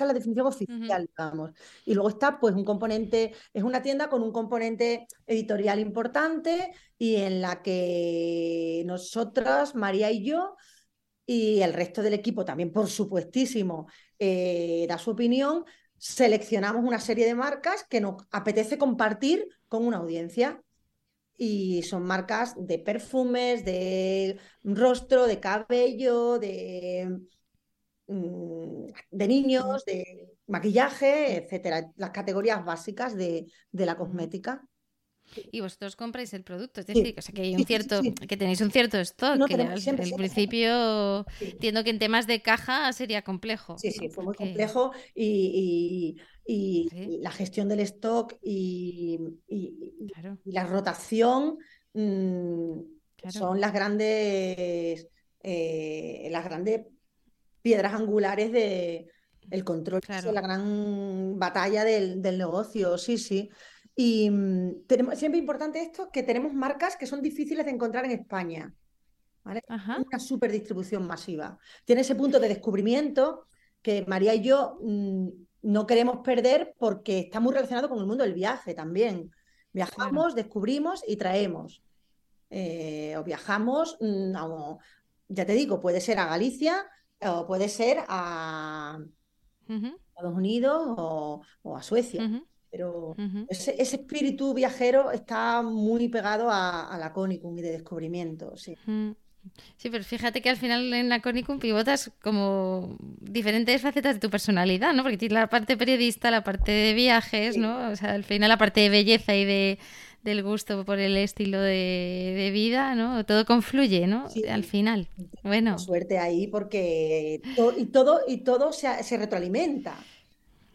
la, definición oficial, digamos. Y luego está pues un componente, es una tienda con un componente editorial importante y en la que nosotras, María y yo, y el resto del equipo también, por supuestísimo, eh, da su opinión, seleccionamos una serie de marcas que nos apetece compartir con una audiencia. Y son marcas de perfumes, de rostro, de cabello, de, mm, de niños, de maquillaje, etcétera, las categorías básicas de, de la cosmética. Y vosotros compráis el producto, es decir, que hay un cierto, que tenéis un cierto stock, que al, principio entiendo que en temas de caja sería complejo. Sí, sí, fue muy complejo y, la gestión del stock y, la rotación mm, son las grandes eh, las grandes piedras angulares de el control, la gran batalla del, del negocio, sí, sí. Y mm, tenemos, siempre importante esto, que tenemos marcas que son difíciles de encontrar en España. ¿vale? Una super distribución masiva. Tiene ese punto de descubrimiento que María y yo mm, no queremos perder porque está muy relacionado con el mundo del viaje también. Viajamos, descubrimos y traemos. Eh, o viajamos, mm, ya te digo, puede ser a Galicia o puede ser a Estados Unidos o, a Suecia. Pero ese, espíritu viajero está muy pegado a, la Conicum y de descubrimiento, sí. Sí, pero fíjate que al final en la Conicum pivotas como diferentes facetas de tu personalidad, ¿no? Porque tienes la parte periodista, la parte de viajes, ¿no? O sea, al final la parte de belleza y de, del gusto por el estilo de, vida, ¿no? Todo confluye, ¿no? Al final. Bueno. Suerte ahí porque y todo, y todo se retroalimenta.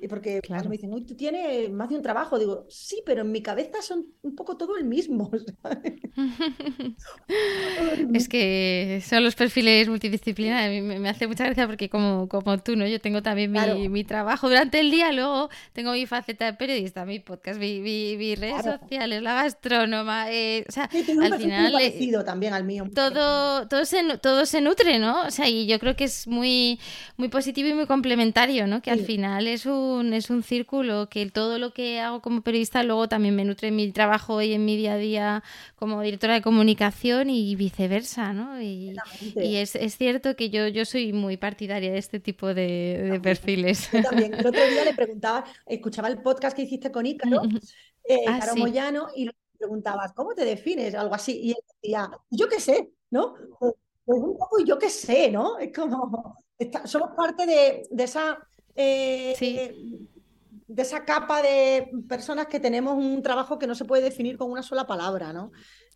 Y porque cuando me dicen, uy, tú tienes más de un trabajo, digo, sí, pero en mi cabeza son un poco todo el mismo. (laughs) (laughs) es que son los perfiles multidisciplinarios. Me, me hace mucha gracia porque como, como tú, ¿no? Yo tengo también mi, mi, trabajo durante el día, luego tengo mi faceta de periodista, mi podcast, mi, mi, redes sociales, la gastrónoma. Eh, o sea, al final... Muy parecido también al mío. Todo, todo, se, todo se nutre, ¿no? O sea, y yo creo que es muy, muy positivo y muy complementario, ¿no? Que al final es un es un círculo que todo lo que hago como periodista luego también me nutre en mi trabajo y en mi día a día como directora de comunicación y viceversa, ¿no? Y, es, cierto que yo, yo soy muy partidaria de este tipo de, perfiles. Yo también. El otro día le (laughs) preguntaba, escuchaba el podcast que hiciste con Ícaro, eh, ah, Moyano, y le preguntabas, ¿cómo te defines? Algo así. Y él decía, yo qué sé, ¿no? Pues, pues un poco yo qué sé, ¿no? Es como, somos parte de, de esa eh, de esa capa de personas que tenemos un trabajo que no se puede definir con una sola palabra, ¿no?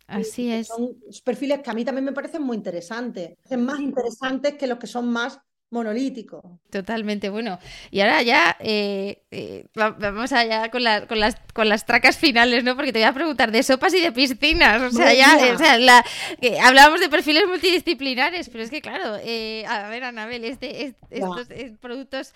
Así es. Son perfiles que a mí también me parecen muy interesantes. Más interesantes que los que son más monolítico. Totalmente, bueno. Y ahora ya eh, eh, vamos allá con, con, las, con las tracas finales, ¿no? Porque te voy a preguntar de sopas y de piscinas. O sea, ya, o sea, la, hablábamos de perfiles multidisciplinares, pero es que claro, eh, a ver, Anabel, este, estos productos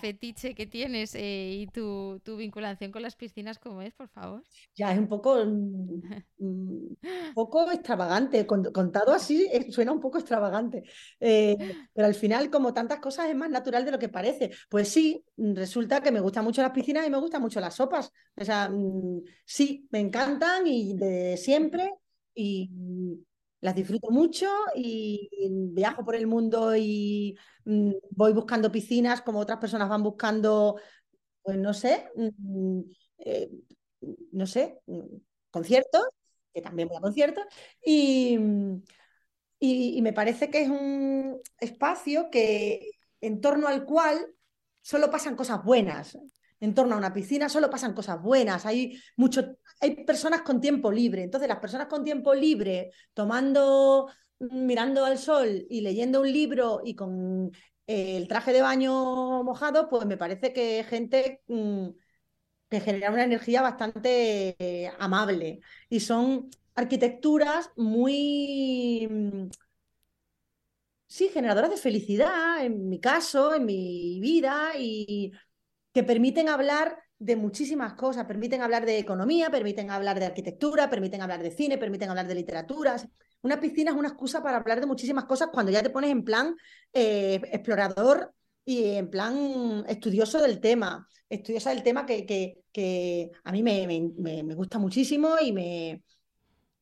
fetiche que tienes y tu, tu, vinculación con las piscinas, ¿cómo es, por favor? Ya es un poco, mm, un poco extravagante. Contado así, suena un poco extravagante. pero al final como tantas cosas, es más natural de lo que parece. Pues sí, resulta que me gustan mucho las piscinas y me gustan mucho las sopas. O sea, mm, sí, me encantan y de siempre y las disfruto mucho y viajo por el mundo y mm, voy buscando piscinas como otras personas van buscando, pues no sé, mm, eh, no sé, conciertos, que también voy a conciertos, y y, me parece que es un espacio que en torno al cual solo pasan cosas buenas. En torno a una piscina solo pasan cosas buenas. Hay, mucho, hay personas con tiempo libre. Entonces, las personas con tiempo libre, tomando, mirando al sol y leyendo un libro y con el traje de baño mojado, pues me parece que gente mm, que genera una energía bastante eh, amable. Y son arquitecturas muy, mm, sí, generadoras de felicidad, en mi caso, en mi vida, y que permiten hablar de muchísimas cosas, permiten hablar de economía, permiten hablar de arquitectura, permiten hablar de cine, permiten hablar de literatura. Una piscina es una excusa para hablar de muchísimas cosas cuando ya te pones en plan eh, explorador y en plan estudioso del tema, estudiosa del tema que, que, a mí me, me gusta muchísimo y me,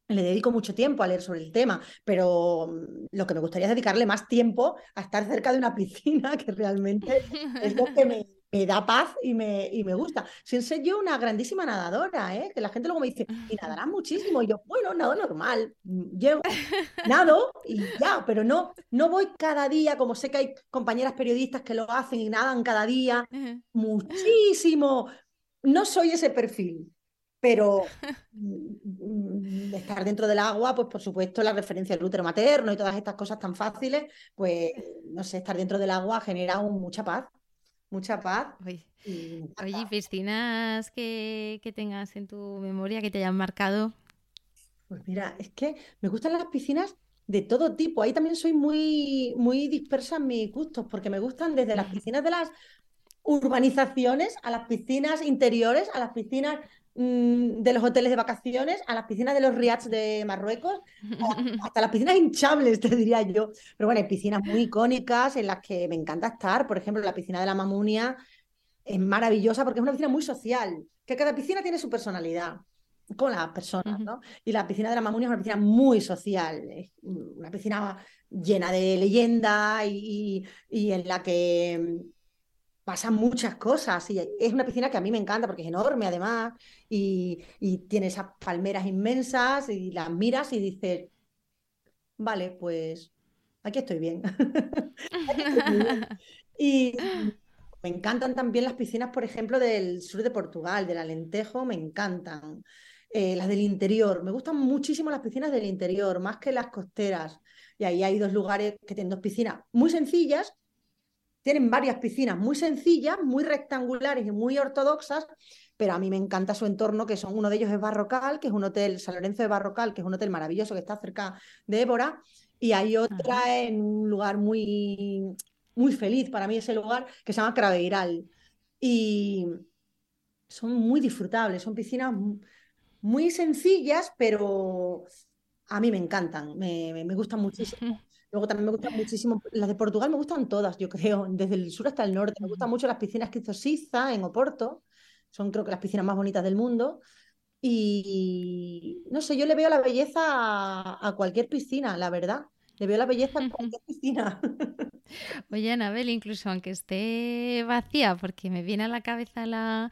le dedico mucho tiempo a leer sobre el tema, pero mm, lo que me gustaría es dedicarle más tiempo a estar cerca de una piscina, (laughs) que realmente es lo que me, da paz y me, y me gusta. Sin ser yo una grandísima nadadora, ¿eh? que la gente luego me dice, y nadarás muchísimo. Y yo, bueno, nado normal, mm, llevo, nado y ya, pero no, no voy cada día, como sé que hay compañeras periodistas que lo hacen y nadan cada día, muchísimo. No soy ese perfil pero mm, estar dentro del agua, pues por supuesto la referencia al útero materno y todas estas cosas tan fáciles, pues no sé, estar dentro del agua genera mucha paz, mucha paz. Oye, piscinas que, que, tengas en tu memoria que te hayan marcado. Pues mira, es que me gustan las piscinas de todo tipo. Ahí también soy muy, muy dispersa en mis gustos, porque me gustan desde las (laughs) piscinas de las urbanizaciones a las piscinas interiores, a las piscinas Mm, de los hoteles de vacaciones a las piscinas de los riads de Marruecos, (laughs) hasta las piscinas hinchables, te diría yo. Pero bueno, hay piscinas muy icónicas en las que me encanta estar. Por ejemplo, la piscina de la Mamunia es maravillosa porque es una piscina muy social, que cada piscina tiene su personalidad con las personas, ¿no? Y la piscina de la Mamunia es una piscina muy social, una piscina llena de leyenda y en la que pasan muchas cosas y es una piscina que a mí me encanta porque es enorme además y, tiene esas palmeras inmensas y las miras y dices, vale, pues aquí estoy (laughs) bien. Y me encantan también las piscinas, por ejemplo, del sur de Portugal, del Alentejo, me encantan. Eh, las del interior, me gustan muchísimo las piscinas del interior, más que las costeras. Y ahí hay dos lugares que tienen dos piscinas muy sencillas, tienen varias piscinas muy sencillas, muy rectangulares y muy ortodoxas, pero a mí me encanta su entorno, que son uno de ellos es Barrocal, que es un hotel, San Lorenzo de Barrocal, que es un hotel maravilloso que está cerca de Évora, y hay otra en un lugar muy, muy feliz para mí ese lugar, que se llama Craveiral. Y son muy disfrutables, son piscinas muy sencillas, pero a mí me encantan, me, me gustan muchísimo. (laughs) Luego también me gustan muchísimo, las de Portugal me gustan todas, yo creo, (laughs) desde el sur hasta el norte. Me gustan mucho las piscinas que hizo Siza en Oporto, son creo que las piscinas más bonitas del mundo. Y no sé, yo le veo la belleza a, cualquier piscina, la verdad. Le veo la belleza a (laughs) cualquier piscina. Oye, Anabel, incluso aunque esté vacía, porque me viene a la cabeza la,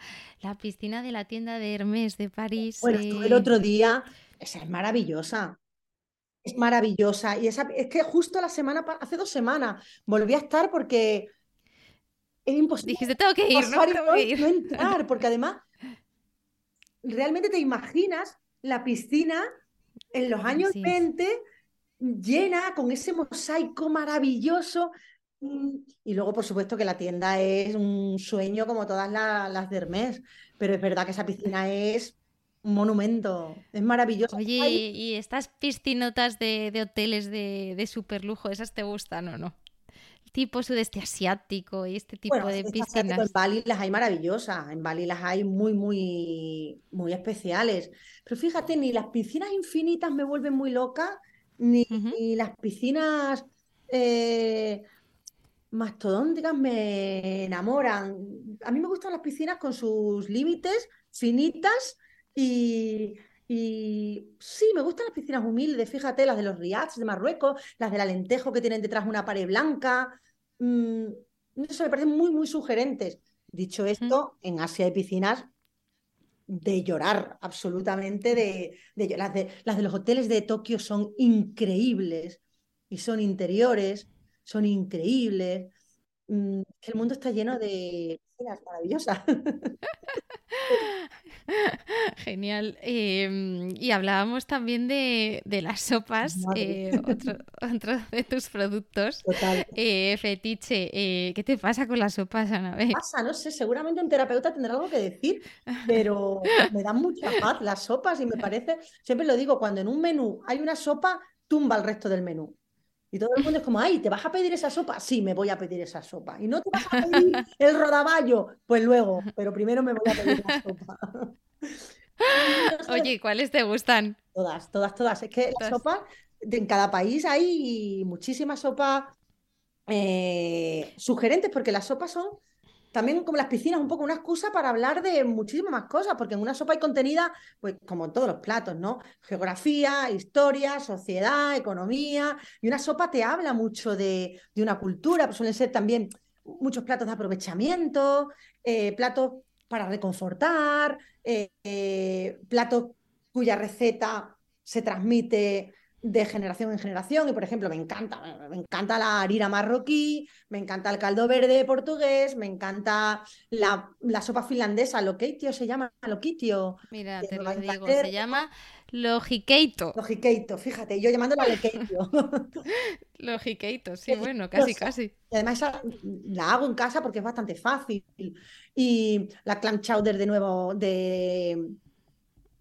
piscina de la tienda de Hermes de París. Bueno, el otro día, esa es maravillosa es maravillosa. Y esa, es que justo la semana, hace dos semanas, volví a estar porque es imposible. Dijiste, tengo que ir, ¿no? no entrar, porque además, realmente te imaginas la piscina en los años 20 llena con ese mosaico maravilloso. Mm, y luego, por supuesto, que la tienda es un sueño como todas las de Hermes, pero es verdad que esa piscina es un monumento, es maravilloso. Oye, ¿y estas piscinotas de, hoteles de, de super lujo, esas te gustan o no? tipo sudeste asiático y este tipo de piscinas. En Bali las hay maravillosas, en Bali las hay muy, muy, muy especiales. Pero fíjate, ni las piscinas infinitas me vuelven muy loca, ni, las piscinas eh, mastodónticas me enamoran. A mí me gustan las piscinas con sus límites, finitas y, y sí, me gustan las piscinas humildes, fíjate, las de los riads de Marruecos, las del Alentejo que tienen detrás una pared blanca. Mm, sé, me parecen muy, muy sugerentes. Dicho esto, en Asia hay piscinas de llorar, absolutamente, de, las, de, las de los hoteles de Tokio son increíbles y son interiores, son increíbles. Mm, el mundo está lleno de piscinas maravillosas. (laughs) Genial. Em, y hablábamos también de, las sopas, (laughs) eh, otro, de tus productos. Total. Eh, fetiche. Eh, ¿Qué te pasa con las sopas, pasa? No sé, seguramente un terapeuta tendrá algo que decir, pero (laughs) me dan mucha paz las sopas y me parece, siempre lo digo, cuando en un menú hay una sopa, tumba el resto del menú. Y todo el mundo es como, ay, ¿te vas a pedir esa sopa? Sí, me voy a pedir esa sopa. ¿Y no te vas a (laughs) pedir el rodaballo? Pues luego, pero primero me voy a pedir la sopa. (laughs) Oye, ¿cuáles te gustan? Todas, todas, todas. Es que las sopas, en cada país hay muchísimas sopas eh, sugerentes, porque las sopas son también como las piscinas, un poco una excusa para hablar de muchísimas más cosas, porque en una sopa hay contenida, pues como en todos los platos, ¿no? Geografía, historia, sociedad, economía, y una sopa te habla mucho de, una cultura, pues suelen ser también muchos platos de aprovechamiento, eh, platos para reconfortar, eh, eh, platos cuya receta se transmite de generación en generación y por ejemplo me encanta me encanta la harina marroquí me encanta el caldo verde portugués me encanta la, la sopa finlandesa loquitio se llama loquitio mira te lo digo se llama logikeito. (laughs) Logikeito fíjate yo llamándola loquitio (laughs) logikeito sí bueno casi casi. Y además la hago en casa porque es bastante fácil. Y la clam chowder de nuevo de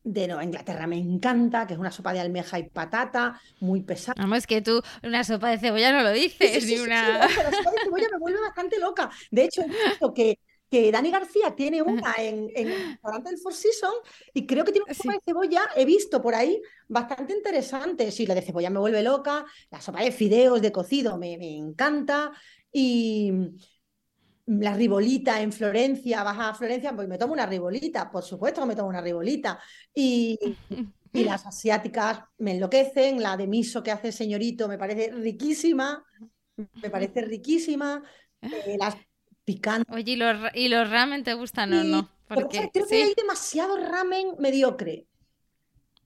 de Nueva Inglaterra me encanta, que es una sopa de almeja y patata, muy pesada. Vamos, que tú una sopa de cebolla no lo dices, ni una... la sopa de cebolla me vuelve bastante loca. De hecho, he visto que, que Dani García tiene (laughs) una en, en el restaurante del Four Seasons y creo que tiene una sopa de cebolla, he visto por ahí, bastante interesante. Sí, la de cebolla me vuelve loca, la sopa de fideos de cocido me, me encanta y la ribolita en Florencia, baja a Florencia, pues me tomo una ribolita, por supuesto que me tomo una ribolita. Y, (laughs) y las asiáticas me enloquecen, la de miso que hace el señorito me parece riquísima, me parece riquísima. Eh, las picantes. Oye, ¿y los, ¿y los ramen te gustan o no? Porque, creo que hay demasiado ramen mediocre.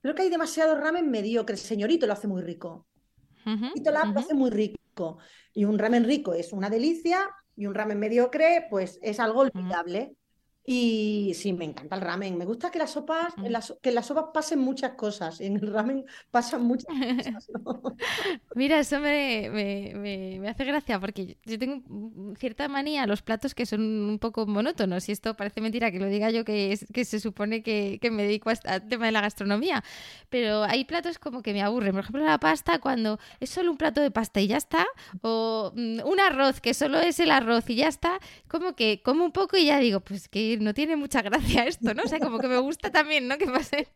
Creo que hay demasiado ramen mediocre. El señorito lo hace muy rico. y lo hace muy rico. Y un ramen rico es una delicia, y un ramen mediocre, pues es algo olvidable. Y sí, me encanta el ramen. Me gusta que las sopas, que las sopas pasen muchas cosas. En el ramen pasan muchas (laughs) cosas. Mira, eso me, me, hace gracia porque yo tengo cierta manía a los platos que son un poco monótonos. Y esto parece mentira que lo diga yo, que, es, que se supone que, me dedico al tema de la gastronomía. Pero hay platos como que me aburren. Por ejemplo, la pasta, cuando es solo un plato de pasta y ya está. O mm, un arroz, que solo es el arroz y ya está. Como que como un poco y ya digo, pues que no tiene mucha gracia (laughs) esto, ¿no? O sea, como que me gusta también, ¿no? Que pasen,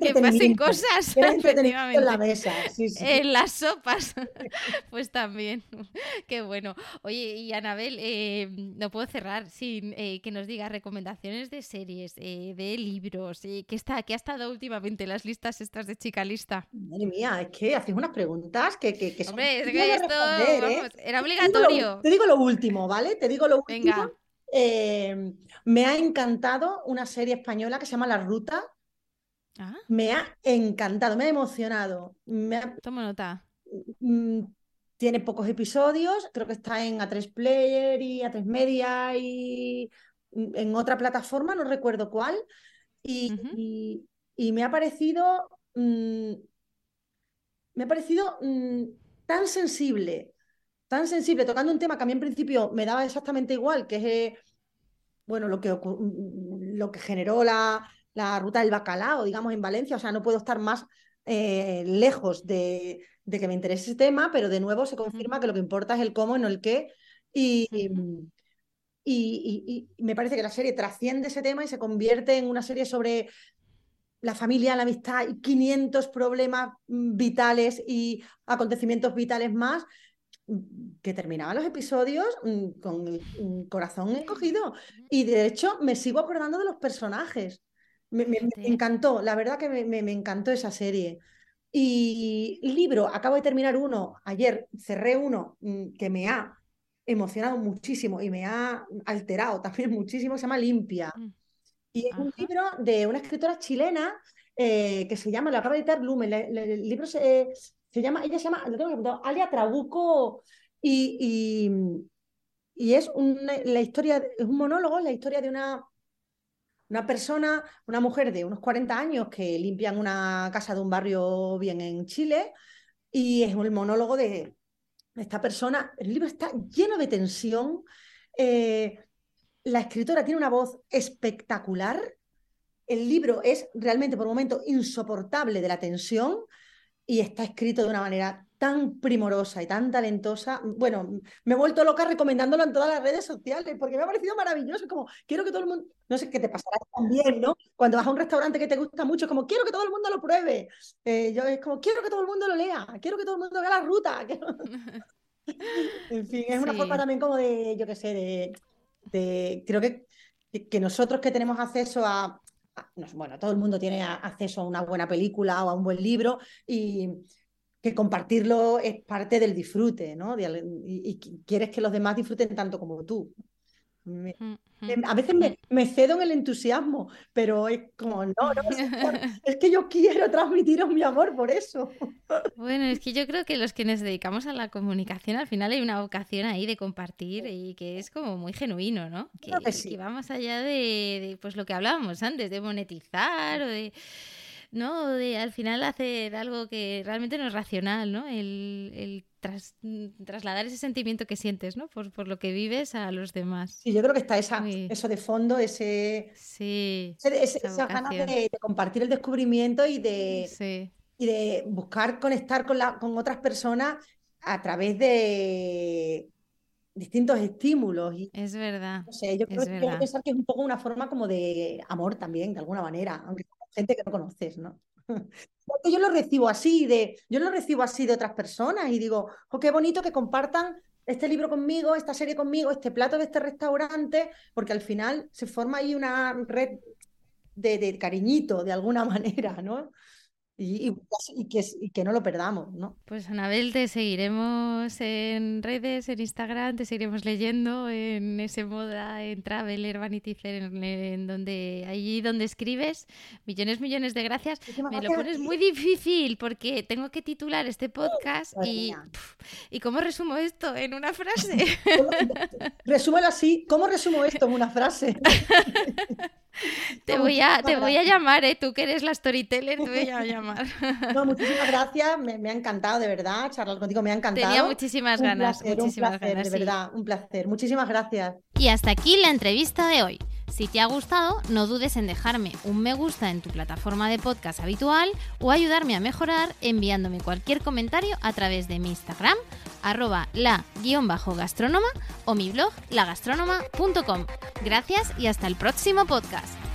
que pasen cosas. En la mesa, En las sopas, (laughs) pues también. (laughs) Qué bueno. Oye, y Anabel, eh, no puedo cerrar sin eh, que nos diga recomendaciones de series, eh, de libros, que está, que ha estado últimamente las listas estas de chica lista. Madre mía, es que haces unas preguntas que, que, Hombre, es que esto era obligatorio. Te digo, lo, último, ¿vale? Te digo lo último. Venga. Eh, me ha encantado una serie española que se llama La Ruta. Ah. Me ha encantado, me ha emocionado. Me Toma nota. Mm, tiene pocos episodios, creo que está en A3 Player y A3 Media y en otra plataforma, no recuerdo cuál. Y, me ha parecido mm, me ha parecido mm, tan sensible, tan sensible, tocando un tema que a mí en principio me daba exactamente igual, que es eh, bueno, lo que, mm, lo que generó la, la ruta del bacalao, digamos, en Valencia. O sea, no puedo estar más eh, lejos de, que me interese ese tema, pero de nuevo se confirma que lo que importa es el cómo y no el qué. Y, y, me parece que la serie trasciende ese tema y se convierte en una serie sobre la familia, la amistad y 500 problemas mm, vitales y acontecimientos vitales más que terminaba los episodios mm, con el corazón encogido. Y de hecho me sigo acordando de los personajes. Me, encantó, la verdad que me, encantó esa serie. Y libro, acabo de terminar uno, ayer cerré uno mm, que me ha emocionado muchísimo y me ha alterado (laughs) también muchísimo, se llama Limpia. Mm. Y es un libro de una escritora chilena eh, que se llama, lo acaba de editar Lumen, el libro se, se llama, ella se llama, lo tengo Alia Trabuco, y, y, es una, la historia, es un monólogo, la historia de una, una persona, una mujer de unos 40 años que limpian una casa de un barrio bien en Chile, y es el monólogo de esta persona. El libro está lleno de tensión. Eh, la escritora tiene una voz espectacular. El libro es realmente por un momento insoportable de la tensión y está escrito de una manera tan primorosa y tan talentosa. Bueno, me he vuelto loca recomendándolo en todas las redes sociales porque me ha parecido maravilloso. Como quiero que todo el mundo, no sé qué te pasará también, ¿no? Cuando vas a un restaurante que te gusta mucho, como quiero que todo el mundo lo pruebe. Eh, yo es como quiero que todo el mundo lo lea, quiero que todo el mundo vea la ruta. (laughs) en fin, es una forma también como de, yo qué sé, de, de creo que, que nosotros que tenemos acceso a bueno, todo el mundo tiene acceso a una buena película o a un buen libro y que compartirlo es parte del disfrute, ¿no? Y, quieres que los demás disfruten tanto como tú. A veces me, cedo en el entusiasmo, pero es como, no, no, (laughs) es que yo quiero transmitiros mi amor por eso. Bueno, es que yo creo que los que nos dedicamos a la comunicación, al final hay una vocación ahí de compartir y que es como muy genuino, ¿no? Que, va más allá de, pues lo que hablábamos antes, de monetizar o de ¿no? De al final hacer algo que realmente no es racional, ¿no? El, trasladar ese sentimiento que sientes, ¿no? Por, por, lo que vives a los demás. Sí, yo creo que está esa, eso de fondo, ese, sí, esa, ganas de, compartir el descubrimiento y de, y de buscar conectar con, la, con otras personas a través de distintos estímulos. Y, es verdad. No sé, yo creo que, pensar que es un poco una forma como de amor también, de alguna manera, aunque gente que no conoces, ¿no? (laughs) Porque yo lo recibo así de, yo lo recibo así de otras personas y digo, oh, qué bonito que compartan este libro conmigo, esta serie conmigo, este plato de este restaurante, porque al final se forma ahí una red de, de cariñito de alguna (laughs) manera, ¿no? Y, que, y, que, no lo perdamos, ¿no? Pues Anabel, te seguiremos en redes, en Instagram, te seguiremos leyendo en ese moda, en Traveler, Vanity Fair, en, donde, allí donde escribes. Millones, millones de gracias. Me lo pones muy difícil porque tengo que titular este podcast y, y ¿cómo resumo esto en una frase? (laughs) Resúmelo así, ¿cómo resumo esto en una frase? (laughs) Te voy, a, te voy a llamar, ¿eh? Tú que eres la storyteller, te voy a llamar. (laughs) (laughs) No, muchísimas gracias, me, ha encantado, de verdad, charlar contigo, me ha encantado. Tenía muchísimas ganas, muchísimas un placer, ganas. De verdad, un placer. Muchísimas gracias. Y hasta aquí la entrevista de hoy. Si te ha gustado, no dudes en dejarme un me gusta en tu plataforma de podcast habitual o ayudarme a mejorar enviándome cualquier comentario a través de mi Instagram, arroba la-gastrónoma o mi blog lagastronoma.com. Gracias y hasta el próximo podcast.